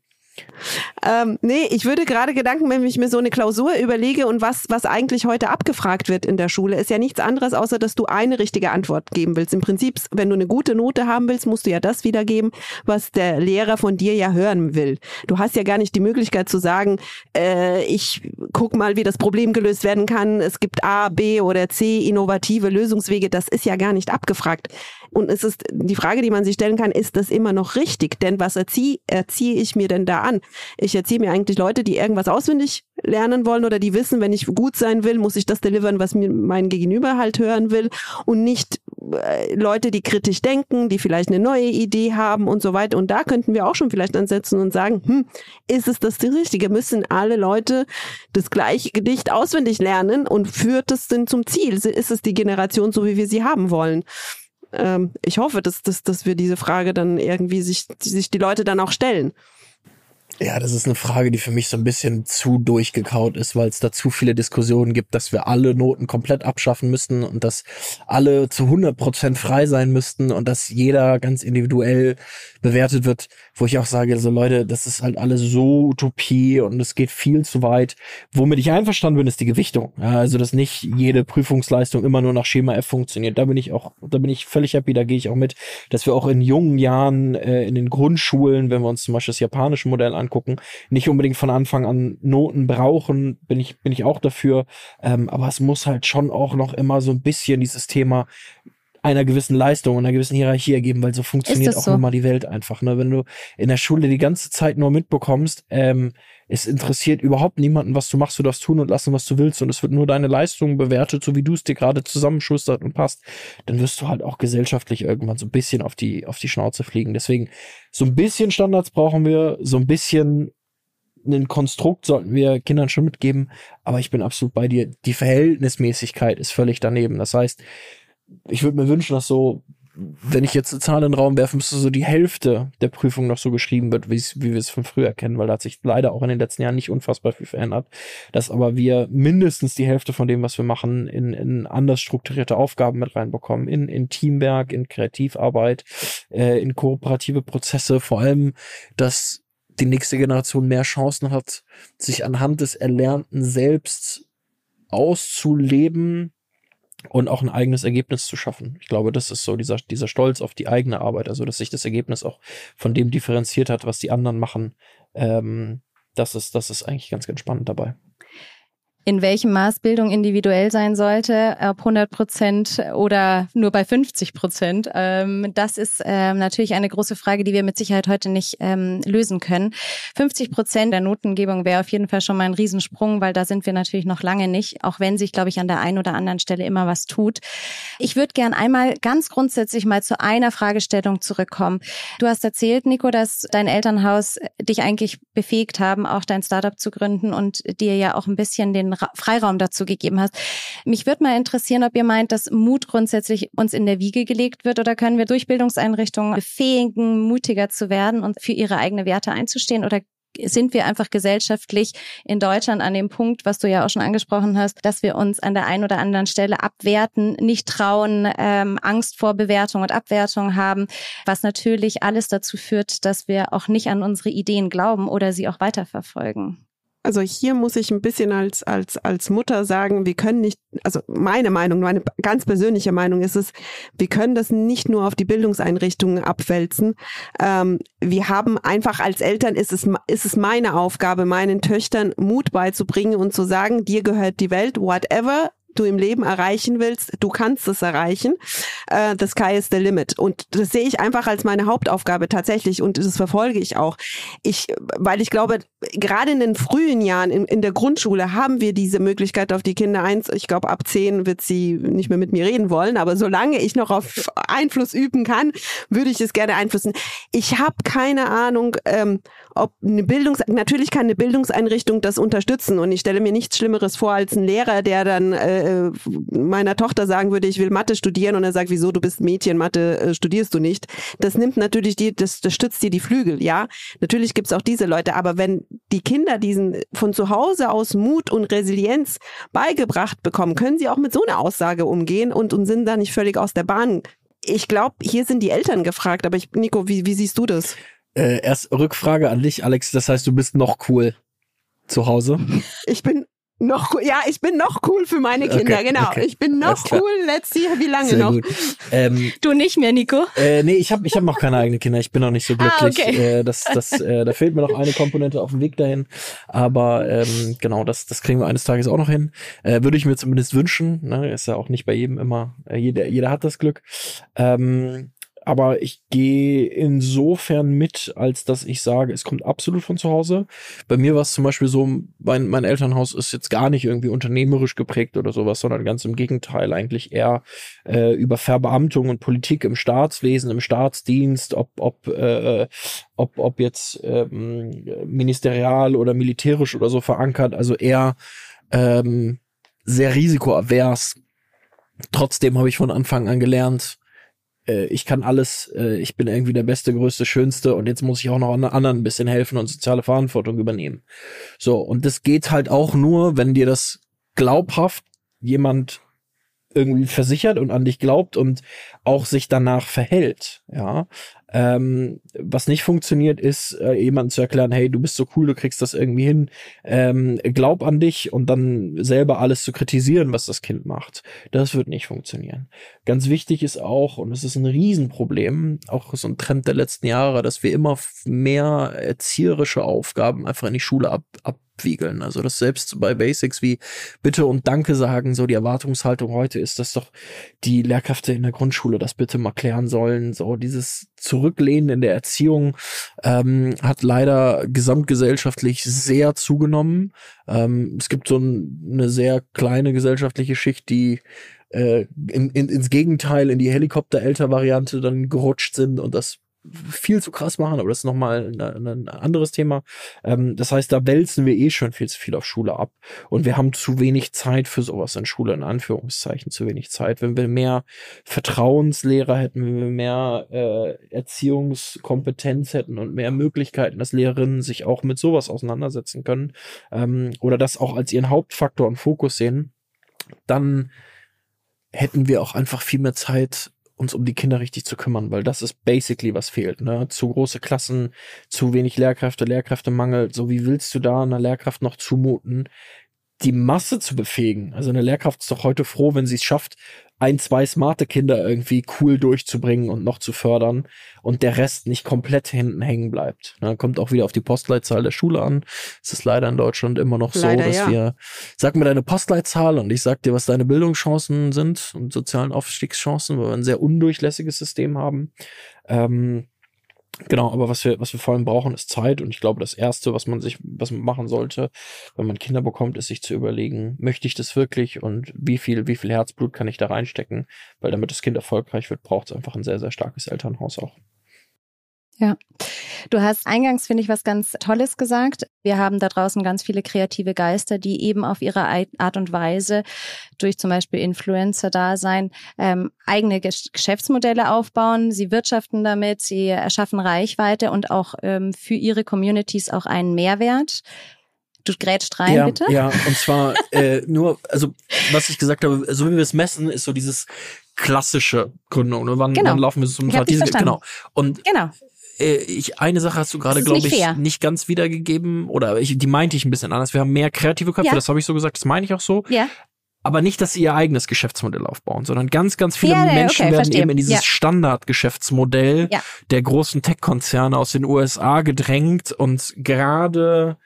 ähm, nee, ich würde gerade Gedanken, wenn ich mir so eine Klausur überlege und was, was eigentlich heute abgefragt wird in der Schule, ist ja nichts anderes, außer dass du eine richtige Antwort geben willst. Im Prinzip, wenn du eine gute Note haben willst, musst du ja das wiedergeben, was der Lehrer von dir ja hören will. Du hast ja gar nicht die Möglichkeit zu sagen, äh, ich guck mal, wie das Problem gelöst werden kann. Es gibt A, B oder C innovative Lösungswege. Das ist ja gar nicht abgefragt. Und es ist die Frage, die man sich stellen kann, ist das immer noch richtig? Denn was erziehe, erziehe ich mir denn da an? Ich erziehe mir eigentlich Leute, die irgendwas auswendig lernen wollen oder die wissen, wenn ich gut sein will, muss ich das delivern, was mir mein Gegenüber halt hören will und nicht äh, Leute, die kritisch denken, die vielleicht eine neue Idee haben und so weiter. Und da könnten wir auch schon vielleicht ansetzen und sagen, hm, ist es das die richtige? Müssen alle Leute das gleiche Gedicht auswendig lernen und führt es denn zum Ziel? Ist es die Generation so, wie wir sie haben wollen? Ähm, ich hoffe, dass, dass, dass wir diese Frage dann irgendwie sich, sich die Leute dann auch stellen. Ja, das ist eine Frage, die für mich so ein bisschen zu durchgekaut ist, weil es da zu viele Diskussionen gibt, dass wir alle Noten komplett abschaffen müssten und dass alle zu 100 Prozent frei sein müssten und dass jeder ganz individuell bewertet wird, wo ich auch sage, so Leute, das ist halt alles so Utopie und es geht viel zu weit. Womit ich einverstanden bin, ist die Gewichtung. Ja, also, dass nicht jede Prüfungsleistung immer nur nach Schema F funktioniert. Da bin ich auch, da bin ich völlig happy, da gehe ich auch mit, dass wir auch in jungen Jahren äh, in den Grundschulen, wenn wir uns zum Beispiel das japanische Modell angucken, nicht unbedingt von Anfang an Noten brauchen, bin ich, bin ich auch dafür. Ähm, aber es muss halt schon auch noch immer so ein bisschen dieses Thema einer gewissen Leistung, einer gewissen Hierarchie ergeben, weil so funktioniert auch so? mal die Welt einfach. Ne? Wenn du in der Schule die ganze Zeit nur mitbekommst, ähm, es interessiert überhaupt niemanden, was du machst, du darfst tun und lassen, was du willst und es wird nur deine Leistung bewertet, so wie du es dir gerade zusammenschustert und passt, dann wirst du halt auch gesellschaftlich irgendwann so ein bisschen auf die, auf die Schnauze fliegen. Deswegen, so ein bisschen Standards brauchen wir, so ein bisschen ein Konstrukt sollten wir Kindern schon mitgeben, aber ich bin absolut bei dir. Die Verhältnismäßigkeit ist völlig daneben. Das heißt, ich würde mir wünschen, dass so, wenn ich jetzt eine Zahl in den Raum werfe, müsste so die Hälfte der Prüfung noch so geschrieben wird, wie, wir es von früher kennen, weil da hat sich leider auch in den letzten Jahren nicht unfassbar viel verändert. Dass aber wir mindestens die Hälfte von dem, was wir machen, in, in anders strukturierte Aufgaben mit reinbekommen, in, in Teamwerk, in Kreativarbeit, äh, in kooperative Prozesse, vor allem, dass die nächste Generation mehr Chancen hat, sich anhand des Erlernten selbst auszuleben, und auch ein eigenes Ergebnis zu schaffen. Ich glaube, das ist so dieser, dieser Stolz auf die eigene Arbeit, also dass sich das Ergebnis auch von dem differenziert hat, was die anderen machen. Ähm, das ist, das ist eigentlich ganz, ganz spannend dabei. In welchem Maß Bildung individuell sein sollte, ob 100 Prozent oder nur bei 50 Prozent. Ähm, das ist ähm, natürlich eine große Frage, die wir mit Sicherheit heute nicht ähm, lösen können. 50 Prozent der Notengebung wäre auf jeden Fall schon mal ein Riesensprung, weil da sind wir natürlich noch lange nicht, auch wenn sich, glaube ich, an der einen oder anderen Stelle immer was tut. Ich würde gern einmal ganz grundsätzlich mal zu einer Fragestellung zurückkommen. Du hast erzählt, Nico, dass dein Elternhaus dich eigentlich befähigt haben, auch dein Startup zu gründen und dir ja auch ein bisschen den Freiraum dazu gegeben hast. Mich würde mal interessieren, ob ihr meint, dass Mut grundsätzlich uns in der Wiege gelegt wird oder können wir durch Bildungseinrichtungen befähigen, mutiger zu werden und für ihre eigene Werte einzustehen oder sind wir einfach gesellschaftlich in Deutschland an dem Punkt, was du ja auch schon angesprochen hast, dass wir uns an der einen oder anderen Stelle abwerten, nicht trauen, ähm, Angst vor Bewertung und Abwertung haben, was natürlich alles dazu führt, dass wir auch nicht an unsere Ideen glauben oder sie auch weiterverfolgen. Also hier muss ich ein bisschen als, als, als Mutter sagen, wir können nicht, also meine Meinung, meine ganz persönliche Meinung ist es, wir können das nicht nur auf die Bildungseinrichtungen abwälzen. Ähm, wir haben einfach als Eltern ist es, ist es meine Aufgabe, meinen Töchtern Mut beizubringen und zu sagen, dir gehört die Welt, whatever du im Leben erreichen willst, du kannst es erreichen. Äh, the sky is the limit. Und das sehe ich einfach als meine Hauptaufgabe tatsächlich und das verfolge ich auch. Ich, weil ich glaube, gerade in den frühen Jahren in, in der Grundschule haben wir diese Möglichkeit auf die Kinder eins. Ich glaube, ab zehn wird sie nicht mehr mit mir reden wollen, aber solange ich noch auf Einfluss üben kann, würde ich es gerne einflussen. Ich habe keine Ahnung, ähm, ob eine Bildungs natürlich kann eine Bildungseinrichtung das unterstützen und ich stelle mir nichts Schlimmeres vor als ein Lehrer, der dann äh, meiner Tochter sagen würde, ich will Mathe studieren und er sagt, wieso du bist Mädchen, Mathe äh, studierst du nicht. Das nimmt natürlich die, das, das stützt dir die Flügel, ja. Natürlich gibt's auch diese Leute, aber wenn die Kinder diesen von zu Hause aus Mut und Resilienz beigebracht bekommen, können sie auch mit so einer Aussage umgehen und, und sind da nicht völlig aus der Bahn ich glaube, hier sind die Eltern gefragt, aber ich, Nico, wie, wie siehst du das? Äh, erst Rückfrage an dich, Alex. Das heißt, du bist noch cool zu Hause? Ich bin noch ja, ich bin noch cool für meine Kinder, okay, genau. Okay. Ich bin noch cool. Let's see, wie lange Sehr noch? Ähm, du nicht mehr, Nico? Äh, nee, ich habe ich hab noch keine eigenen Kinder. Ich bin noch nicht so ah, glücklich. Ah, okay. äh, das, das, äh, da fehlt mir noch eine Komponente auf dem Weg dahin. Aber ähm, genau, das, das kriegen wir eines Tages auch noch hin. Äh, Würde ich mir zumindest wünschen. Ne? Ist ja auch nicht bei jedem immer. Äh, jeder, jeder hat das Glück. Ähm, aber ich gehe insofern mit, als dass ich sage, es kommt absolut von zu Hause. Bei mir war es zum Beispiel so, mein, mein Elternhaus ist jetzt gar nicht irgendwie unternehmerisch geprägt oder sowas, sondern ganz im Gegenteil, eigentlich eher äh, über Verbeamtung und Politik im Staatswesen, im Staatsdienst, ob, ob, äh, ob, ob jetzt ähm, ministerial oder militärisch oder so verankert, also eher ähm, sehr risikoavers. Trotzdem habe ich von Anfang an gelernt, äh, ich kann alles, äh, ich bin irgendwie der Beste, Größte, Schönste und jetzt muss ich auch noch anderen ein bisschen helfen und soziale Verantwortung übernehmen. So, und das geht halt auch nur, wenn dir das glaubhaft jemand irgendwie versichert und an dich glaubt und auch sich danach verhält, ja. Ähm, was nicht funktioniert, ist, äh, jemandem zu erklären, hey, du bist so cool, du kriegst das irgendwie hin, ähm, glaub an dich und dann selber alles zu kritisieren, was das Kind macht. Das wird nicht funktionieren. Ganz wichtig ist auch, und es ist ein Riesenproblem, auch so ein Trend der letzten Jahre, dass wir immer mehr erzieherische Aufgaben einfach in die Schule ab, ab abwiegeln. Also das selbst bei Basics wie Bitte und Danke sagen, so die Erwartungshaltung heute ist, dass doch die Lehrkräfte in der Grundschule das bitte mal klären sollen. So dieses Zurücklehnen in der Erziehung ähm, hat leider gesamtgesellschaftlich sehr zugenommen. Ähm, es gibt so ein, eine sehr kleine gesellschaftliche Schicht, die äh, in, in, ins Gegenteil in die Helikopter-Älter-Variante dann gerutscht sind und das viel zu krass machen, aber das ist nochmal ein, anderes Thema. Ähm, das heißt, da wälzen wir eh schon viel zu viel auf Schule ab. Und wir haben zu wenig Zeit für sowas in Schule, in Anführungszeichen, zu wenig Zeit. Wenn wir mehr Vertrauenslehrer hätten, wenn wir mehr äh, Erziehungskompetenz hätten und mehr Möglichkeiten, dass Lehrerinnen sich auch mit sowas auseinandersetzen können ähm, oder das auch als ihren Hauptfaktor und Fokus sehen, dann hätten wir auch einfach viel mehr Zeit, uns um die Kinder richtig zu kümmern, weil das ist basically was fehlt. Ne? Zu große Klassen, zu wenig Lehrkräfte, Lehrkräftemangel. So wie willst du da einer Lehrkraft noch zumuten, die Masse zu befähigen? Also eine Lehrkraft ist doch heute froh, wenn sie es schafft, ein, zwei smarte Kinder irgendwie cool durchzubringen und noch zu fördern und der Rest nicht komplett hinten hängen bleibt. Ne, kommt auch wieder auf die Postleitzahl der Schule an. Es ist leider in Deutschland immer noch leider, so, dass ja. wir, sag mir deine Postleitzahl und ich sag dir, was deine Bildungschancen sind und sozialen Aufstiegschancen, weil wir ein sehr undurchlässiges System haben. Ähm, Genau, aber was wir, was wir vor allem brauchen, ist Zeit. Und ich glaube, das Erste, was man sich, was man machen sollte, wenn man Kinder bekommt, ist sich zu überlegen, möchte ich das wirklich und wie viel, wie viel Herzblut kann ich da reinstecken? Weil damit das Kind erfolgreich wird, braucht es einfach ein sehr, sehr starkes Elternhaus auch. Ja. Du hast eingangs, finde ich, was ganz Tolles gesagt. Wir haben da draußen ganz viele kreative Geister, die eben auf ihre Art und Weise durch zum Beispiel Influencer-Dasein ähm, eigene Geschäftsmodelle aufbauen. Sie wirtschaften damit, sie erschaffen Reichweite und auch ähm, für ihre Communities auch einen Mehrwert. Du grätscht rein, ja, bitte. Ja, und zwar äh, nur, also was ich gesagt habe, so wie wir es messen, ist so dieses klassische Gründung. Ne? Wann, genau. wann laufen wir zum Tag? Genau. Und genau äh, ich, eine Sache hast du gerade, glaube ich, fair. nicht ganz wiedergegeben oder ich, die meinte ich ein bisschen anders. Wir haben mehr kreative Köpfe, ja. das habe ich so gesagt, das meine ich auch so. Ja. Aber nicht, dass sie ihr eigenes Geschäftsmodell aufbauen, sondern ganz, ganz viele ja, Menschen okay, werden verstehe. eben in dieses ja. Standardgeschäftsmodell der großen Tech-Konzerne aus den USA gedrängt und gerade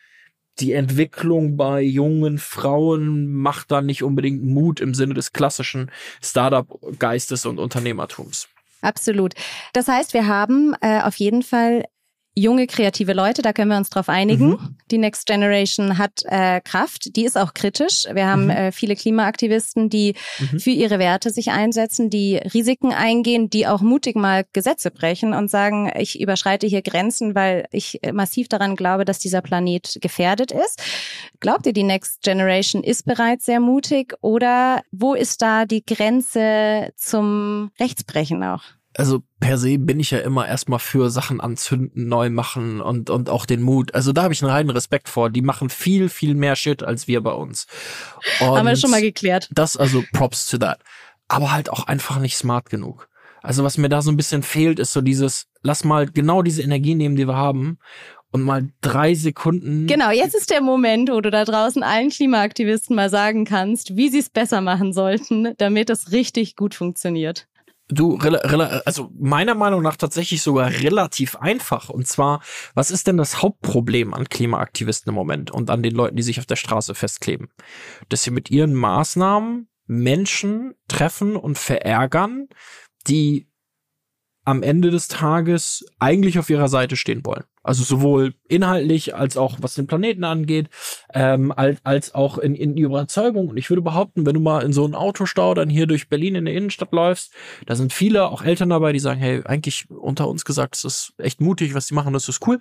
die Entwicklung bei jungen Frauen macht da nicht unbedingt Mut im Sinne des klassischen Startup-Geistes und Unternehmertums. Absolut. Das heißt, wir haben äh, auf jeden Fall junge, kreative Leute, da können wir uns drauf einigen. Mhm. Die Next Generation hat äh, Kraft, die ist auch kritisch. Wir haben mhm. äh, viele Klimaaktivisten, die mhm. für ihre Werte sich einsetzen, die Risiken eingehen, die auch mutig mal Gesetze brechen und sagen, ich überschreite hier Grenzen, weil ich massiv daran glaube, dass dieser Planet gefährdet ist. Glaubt ihr, die Next Generation ist bereits sehr mutig oder wo ist da die Grenze zum Rechtsbrechen auch? Also per se bin ich ja immer erstmal für Sachen anzünden, neu machen und, und auch den Mut. Also da habe ich einen reinen Respekt vor. Die machen viel, viel mehr Shit als wir bei uns. Und Haben wir schon mal geklärt. Das also Props to that. Aber halt auch einfach nicht smart genug. Also was mir da so ein bisschen fehlt, ist so dieses, lass mal genau diese Energie nehmen, die wir haben und mal drei Sekunden. Genau, jetzt ist der Moment, wo du da draußen allen Klimaaktivisten mal sagen kannst, wie sie es besser machen sollten, damit es richtig gut funktioniert. Du, also meiner Meinung nach tatsächlich sogar relativ einfach. Und zwar, was ist denn das Hauptproblem an Klimaaktivisten im Moment und an den Leuten, die sich auf der Straße festkleben? Dass sie mit ihren Maßnahmen Menschen treffen und verärgern, die am Ende des Tages eigentlich auf ihrer Seite stehen wollen. Also sowohl inhaltlich als auch was den Planeten angeht, ähm, als, als auch in, in Überzeugung. Und ich würde behaupten, wenn du mal in so einen Autostau dann hier durch Berlin in der Innenstadt läufst, da sind viele, auch Eltern dabei, die sagen, hey, eigentlich unter uns gesagt, es ist echt mutig, was die machen, das ist cool.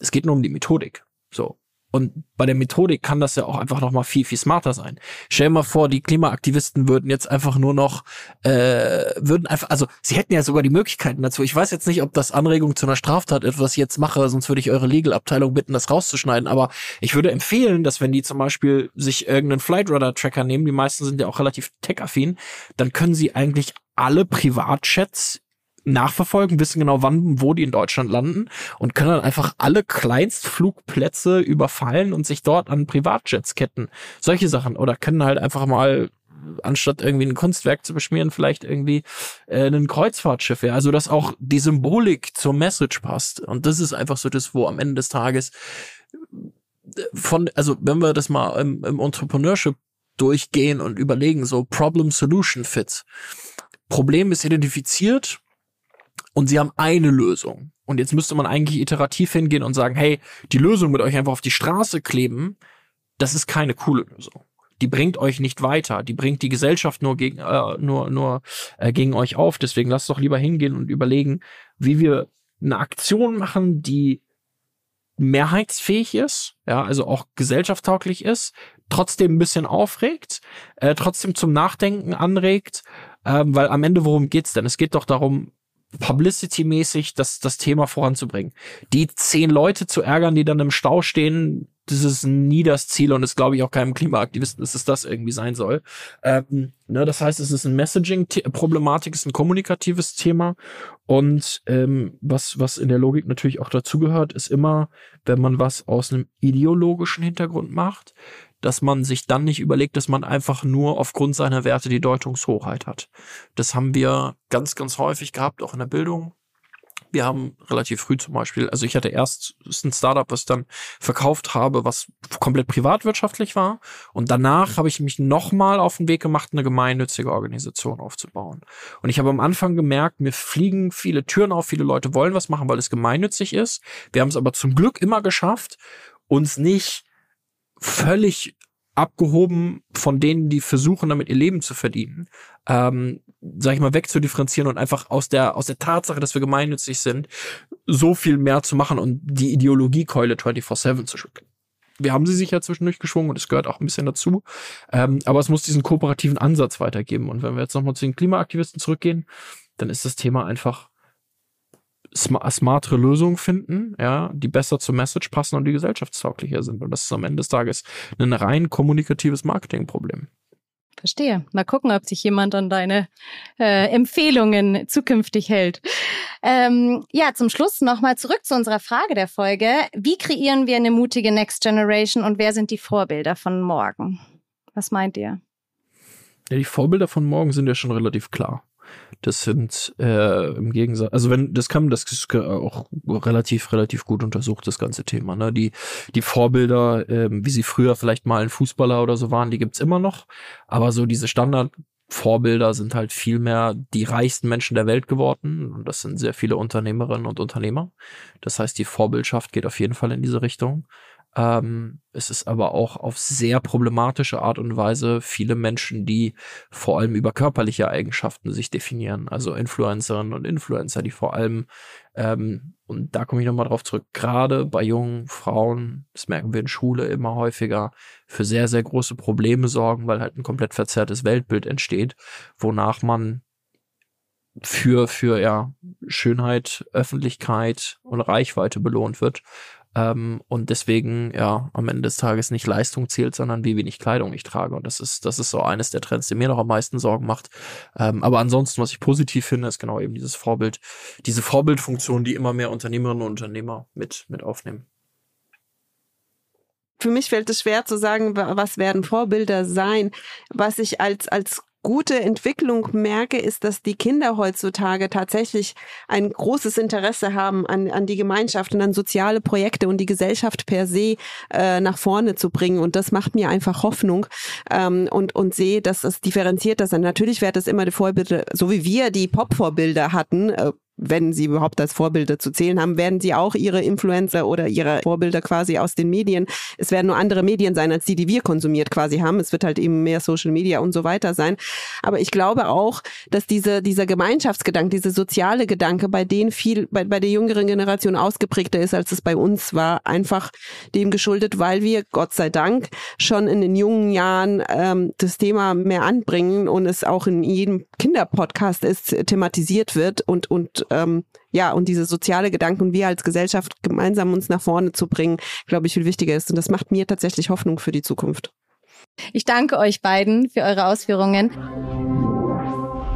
Es geht nur um die Methodik. So. Und bei der Methodik kann das ja auch einfach noch mal viel, viel smarter sein. Stell dir mal vor, die Klimaaktivisten würden jetzt einfach nur noch, äh, würden einfach, also sie hätten ja sogar die Möglichkeiten dazu. Ich weiß jetzt nicht, ob das Anregung zu einer Straftat ist, was ich jetzt mache, sonst würde ich eure Legal-Abteilung bitten, das rauszuschneiden. Aber ich würde empfehlen, dass wenn die zum Beispiel sich irgendeinen Flightradar-Tracker nehmen, die meisten sind ja auch relativ tech-affin, dann können sie eigentlich alle Privatchats nachverfolgen, wissen genau wann, wo die in Deutschland landen und können dann einfach alle Kleinstflugplätze überfallen und sich dort an Privatjets ketten. Solche Sachen. Oder können halt einfach mal anstatt irgendwie ein Kunstwerk zu beschmieren, vielleicht irgendwie äh, ein Kreuzfahrtschiff wäre. Also dass auch die Symbolik zur Message passt. Und das ist einfach so das, wo am Ende des Tages von, also wenn wir das mal im, im Entrepreneurship durchgehen und überlegen, so Problem-Solution-Fit. Problem ist identifiziert, und sie haben eine Lösung. Und jetzt müsste man eigentlich iterativ hingehen und sagen, hey, die Lösung mit euch einfach auf die Straße kleben, das ist keine coole Lösung. Die bringt euch nicht weiter, die bringt die Gesellschaft nur gegen äh, nur nur äh, gegen euch auf. Deswegen lasst doch lieber hingehen und überlegen, wie wir eine Aktion machen, die mehrheitsfähig ist, ja, also auch gesellschaftstauglich ist, trotzdem ein bisschen aufregt, äh, trotzdem zum Nachdenken anregt, ähm, weil am Ende worum geht's denn? Es geht doch darum, Publicity-mäßig das, das Thema voranzubringen. Die zehn Leute zu ärgern, die dann im Stau stehen, das ist nie das Ziel und ist, glaube ich, auch keinem Klimaaktivisten, dass es das irgendwie sein soll. Ähm, ne, das heißt, es ist ein Messaging-Problematik, ist ein kommunikatives Thema. Und ähm, was, was in der Logik natürlich auch dazugehört, ist immer, wenn man was aus einem ideologischen Hintergrund macht, dass man sich dann nicht überlegt, dass man einfach nur aufgrund seiner Werte die Deutungshoheit hat. Das haben wir ganz, ganz häufig gehabt, auch in der Bildung. Wir haben relativ früh zum Beispiel, also ich hatte erst ein Startup, was dann verkauft habe, was komplett privatwirtschaftlich war. Und danach habe ich mich nochmal auf den Weg gemacht, eine gemeinnützige Organisation aufzubauen. Und ich habe am Anfang gemerkt, mir fliegen viele Türen auf, viele Leute wollen was machen, weil es gemeinnützig ist. Wir haben es aber zum Glück immer geschafft, uns nicht völlig abgehoben von denen, die versuchen, damit ihr Leben zu verdienen, ähm, sag ich mal, wegzudifferenzieren und einfach aus der, aus der Tatsache, dass wir gemeinnützig sind, so viel mehr zu machen und die Ideologiekeule 24-7 zu schütteln. Wir haben sie sich ja zwischendurch geschwungen und es gehört auch ein bisschen dazu. Ähm, aber es muss diesen kooperativen Ansatz weitergeben. Und wenn wir jetzt nochmal zu den Klimaaktivisten zurückgehen, dann ist das Thema einfach smartere Lösungen finden, ja, die besser zur Message passen und die gesellschaftstauglicher sind. Und das ist am Ende des Tages ein rein kommunikatives Marketingproblem. Verstehe. Mal gucken, ob sich jemand an deine äh, Empfehlungen zukünftig hält. Ähm, ja, zum Schluss nochmal zurück zu unserer Frage der Folge. Wie kreieren wir eine mutige Next Generation und wer sind die Vorbilder von morgen? Was meint ihr? Ja, die Vorbilder von morgen sind ja schon relativ klar. Das sind äh, im Gegensatz, also wenn das kann, das ist auch relativ relativ gut untersucht das ganze Thema. Ne? Die die Vorbilder, äh, wie sie früher vielleicht mal ein Fußballer oder so waren, die gibt's immer noch, aber so diese Standard Vorbilder sind halt viel mehr die reichsten Menschen der Welt geworden. Und das sind sehr viele Unternehmerinnen und Unternehmer. Das heißt, die Vorbildschaft geht auf jeden Fall in diese Richtung. Ähm, es ist aber auch auf sehr problematische Art und Weise viele Menschen, die vor allem über körperliche Eigenschaften sich definieren. Also Influencerinnen und Influencer, die vor allem, ähm, und da komme ich nochmal drauf zurück, gerade bei jungen Frauen, das merken wir in Schule immer häufiger, für sehr, sehr große Probleme sorgen, weil halt ein komplett verzerrtes Weltbild entsteht, wonach man für, für ja, Schönheit, Öffentlichkeit und Reichweite belohnt wird. Ähm, und deswegen, ja, am Ende des Tages nicht Leistung zählt, sondern wie wenig Kleidung ich trage. Und das ist, das ist so eines der Trends, die mir noch am meisten Sorgen macht. Ähm, aber ansonsten, was ich positiv finde, ist genau eben dieses Vorbild, diese Vorbildfunktion, die immer mehr Unternehmerinnen und Unternehmer mit, mit aufnehmen für mich fällt es schwer zu sagen, was werden Vorbilder sein. Was ich als, als gute Entwicklung merke, ist, dass die Kinder heutzutage tatsächlich ein großes Interesse haben an, an die Gemeinschaft und an soziale Projekte und die Gesellschaft per se äh, nach vorne zu bringen. Und das macht mir einfach Hoffnung ähm, und, und sehe, dass es differenziert ist. Und natürlich wird es immer die Vorbilder, so wie wir die Pop-Vorbilder hatten, äh, wenn sie überhaupt als Vorbilder zu zählen haben, werden sie auch ihre Influencer oder ihre Vorbilder quasi aus den Medien. Es werden nur andere Medien sein, als die, die wir konsumiert quasi haben. Es wird halt eben mehr Social Media und so weiter sein. Aber ich glaube auch, dass diese, dieser Gemeinschaftsgedanke, diese soziale Gedanke bei denen viel, bei, bei der jüngeren Generation ausgeprägter ist, als es bei uns war. Einfach dem geschuldet, weil wir, Gott sei Dank, schon in den jungen Jahren ähm, das Thema mehr anbringen und es auch in jedem Kinderpodcast ist, thematisiert wird und, und ähm, ja, und diese soziale Gedanken wir als Gesellschaft gemeinsam uns nach vorne zu bringen, glaube ich, viel wichtiger ist. Und das macht mir tatsächlich Hoffnung für die Zukunft. Ich danke euch beiden für eure Ausführungen.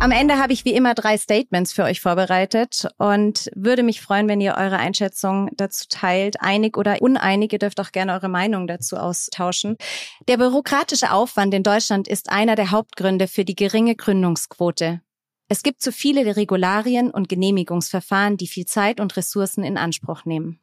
Am Ende habe ich wie immer drei Statements für euch vorbereitet und würde mich freuen, wenn ihr eure Einschätzung dazu teilt. Einig oder uneinig, ihr dürft auch gerne eure Meinung dazu austauschen. Der bürokratische Aufwand in Deutschland ist einer der Hauptgründe für die geringe Gründungsquote. Es gibt zu viele Regularien und Genehmigungsverfahren, die viel Zeit und Ressourcen in Anspruch nehmen.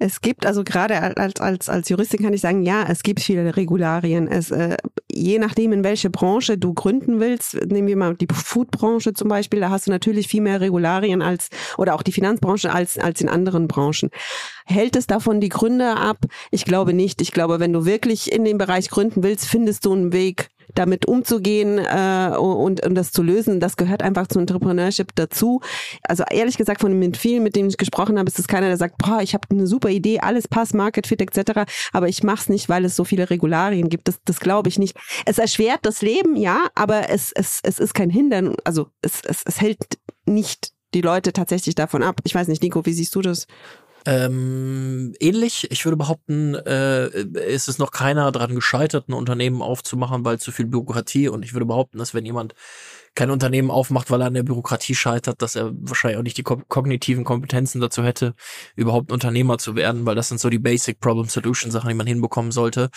Es gibt also gerade als, als, als Juristin kann ich sagen, ja, es gibt viele Regularien. Es, äh, je nachdem, in welche Branche du gründen willst, nehmen wir mal die Foodbranche zum Beispiel, da hast du natürlich viel mehr Regularien als, oder auch die Finanzbranche als, als in anderen Branchen. Hält es davon die Gründer ab? Ich glaube nicht. Ich glaube, wenn du wirklich in dem Bereich gründen willst, findest du einen Weg, damit umzugehen äh, und, und das zu lösen, das gehört einfach zu Entrepreneurship dazu. Also ehrlich gesagt, von mit vielen, mit denen ich gesprochen habe, ist es keiner, der sagt, boah, ich habe eine super Idee, alles passt, Market Fit etc., aber ich mache es nicht, weil es so viele Regularien gibt. Das, das glaube ich nicht. Es erschwert das Leben, ja, aber es, es, es ist kein Hindern, also es, es, es hält nicht die Leute tatsächlich davon ab. Ich weiß nicht, Nico, wie siehst du das? Ähm, ähnlich. Ich würde behaupten, äh, ist es noch keiner daran gescheitert, ein Unternehmen aufzumachen, weil zu viel Bürokratie. Und ich würde behaupten, dass wenn jemand kein Unternehmen aufmacht, weil er an der Bürokratie scheitert, dass er wahrscheinlich auch nicht die kognitiven Kompetenzen dazu hätte, überhaupt Unternehmer zu werden, weil das sind so die Basic Problem Solution Sachen, die man hinbekommen sollte.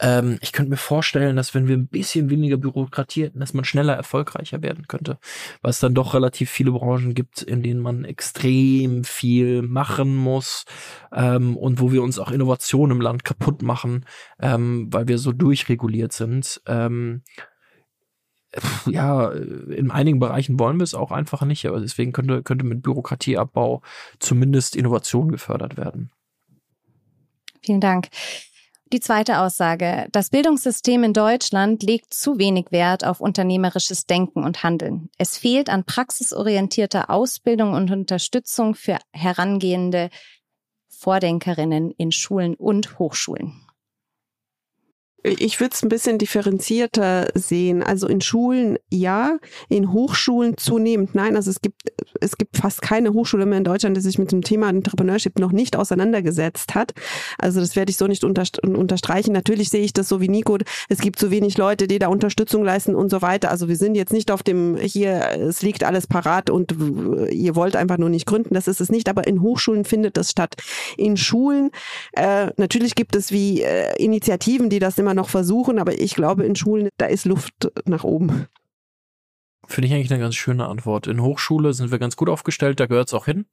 Ähm, ich könnte mir vorstellen, dass wenn wir ein bisschen weniger Bürokratie hätten, dass man schneller erfolgreicher werden könnte, weil es dann doch relativ viele Branchen gibt, in denen man extrem viel machen muss ähm, und wo wir uns auch Innovationen im Land kaputt machen, ähm, weil wir so durchreguliert sind. Ähm, ja, in einigen Bereichen wollen wir es auch einfach nicht, aber deswegen könnte, könnte mit Bürokratieabbau zumindest Innovation gefördert werden. Vielen Dank. Die zweite Aussage. Das Bildungssystem in Deutschland legt zu wenig Wert auf unternehmerisches Denken und Handeln. Es fehlt an praxisorientierter Ausbildung und Unterstützung für herangehende Vordenkerinnen in Schulen und Hochschulen. Ich würde es ein bisschen differenzierter sehen. Also in Schulen ja, in Hochschulen zunehmend nein. Also es gibt, es gibt fast keine Hochschule mehr in Deutschland, die sich mit dem Thema Entrepreneurship noch nicht auseinandergesetzt hat. Also das werde ich so nicht unterstreichen. Natürlich sehe ich das so wie Nico. Es gibt zu wenig Leute, die da Unterstützung leisten und so weiter. Also wir sind jetzt nicht auf dem, hier, es liegt alles parat und ihr wollt einfach nur nicht gründen. Das ist es nicht. Aber in Hochschulen findet das statt. In Schulen, äh, natürlich gibt es wie äh, Initiativen, die das immer noch versuchen, aber ich glaube, in Schulen, da ist Luft nach oben. Finde ich eigentlich eine ganz schöne Antwort. In Hochschule sind wir ganz gut aufgestellt, da gehört es auch hin.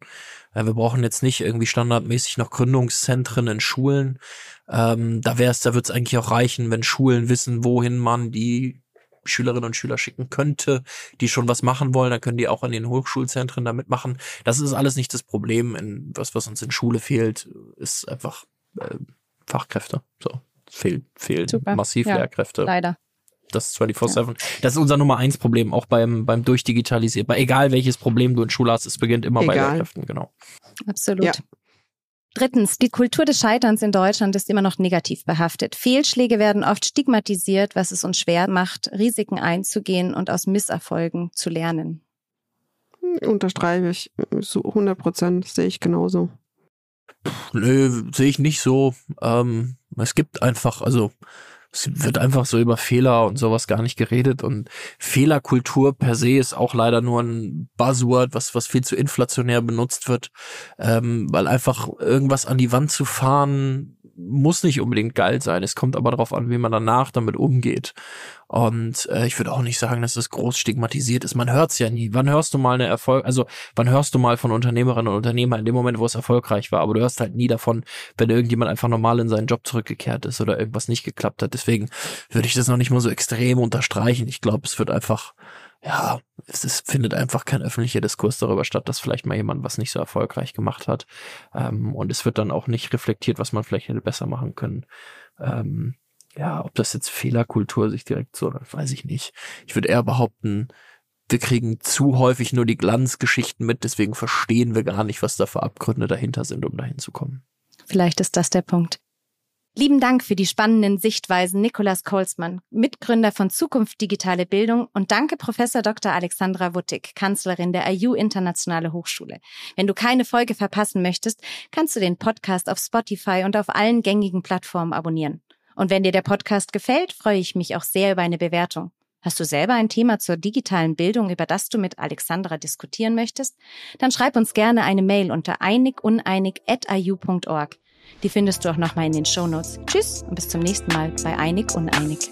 Äh, wir brauchen jetzt nicht irgendwie standardmäßig noch Gründungszentren in Schulen. Ähm, da es, da wird es eigentlich auch reichen, wenn Schulen wissen, wohin man die Schülerinnen und Schüler schicken könnte, die schon was machen wollen, dann können die auch an den Hochschulzentren damit machen. Das ist alles nicht das Problem. In, was, was uns in Schule fehlt, ist einfach äh, Fachkräfte. So fehlt, fehlen Super. massiv ja, Lehrkräfte. Leider. Das ist 24-7. Ja. Das ist unser Nummer eins Problem, auch beim, beim Durchdigitalisieren. Bei egal welches Problem du in Schule hast, es beginnt immer egal. bei Lehrkräften, genau. Absolut. Ja. Drittens, die Kultur des Scheiterns in Deutschland ist immer noch negativ behaftet. Fehlschläge werden oft stigmatisiert, was es uns schwer macht, Risiken einzugehen und aus Misserfolgen zu lernen. Unterstreiche ich so 100 Prozent, sehe ich genauso. Nö, sehe ich nicht so. Ähm, es gibt einfach, also es wird einfach so über Fehler und sowas gar nicht geredet und Fehlerkultur per se ist auch leider nur ein Buzzword, was was viel zu inflationär benutzt wird, ähm, weil einfach irgendwas an die Wand zu fahren muss nicht unbedingt geil sein. Es kommt aber darauf an, wie man danach damit umgeht. Und äh, ich würde auch nicht sagen, dass es groß stigmatisiert ist. Man hört es ja nie. Wann hörst du mal eine Erfolg, also wann hörst du mal von Unternehmerinnen und Unternehmern in dem Moment, wo es erfolgreich war, aber du hörst halt nie davon, wenn irgendjemand einfach normal in seinen Job zurückgekehrt ist oder irgendwas nicht geklappt hat. Deswegen würde ich das noch nicht mal so extrem unterstreichen. Ich glaube, es wird einfach ja, es ist, findet einfach kein öffentlicher Diskurs darüber statt, dass vielleicht mal jemand was nicht so erfolgreich gemacht hat. Ähm, und es wird dann auch nicht reflektiert, was man vielleicht hätte besser machen können. Ähm, ja, ob das jetzt Fehlerkultur sich direkt so, weiß ich nicht. Ich würde eher behaupten, wir kriegen zu häufig nur die Glanzgeschichten mit, deswegen verstehen wir gar nicht, was da für Abgründe dahinter sind, um dahin zu kommen. Vielleicht ist das der Punkt. Lieben Dank für die spannenden Sichtweisen, Nikolas Kolzmann, Mitgründer von Zukunft Digitale Bildung und danke Professor Dr. Alexandra Wuttig, Kanzlerin der IU Internationale Hochschule. Wenn du keine Folge verpassen möchtest, kannst du den Podcast auf Spotify und auf allen gängigen Plattformen abonnieren. Und wenn dir der Podcast gefällt, freue ich mich auch sehr über eine Bewertung. Hast du selber ein Thema zur digitalen Bildung, über das du mit Alexandra diskutieren möchtest? Dann schreib uns gerne eine Mail unter einiguneinig.iu.org. Die findest du auch nochmal in den Show Notes. Tschüss und bis zum nächsten Mal bei Einig Uneinig.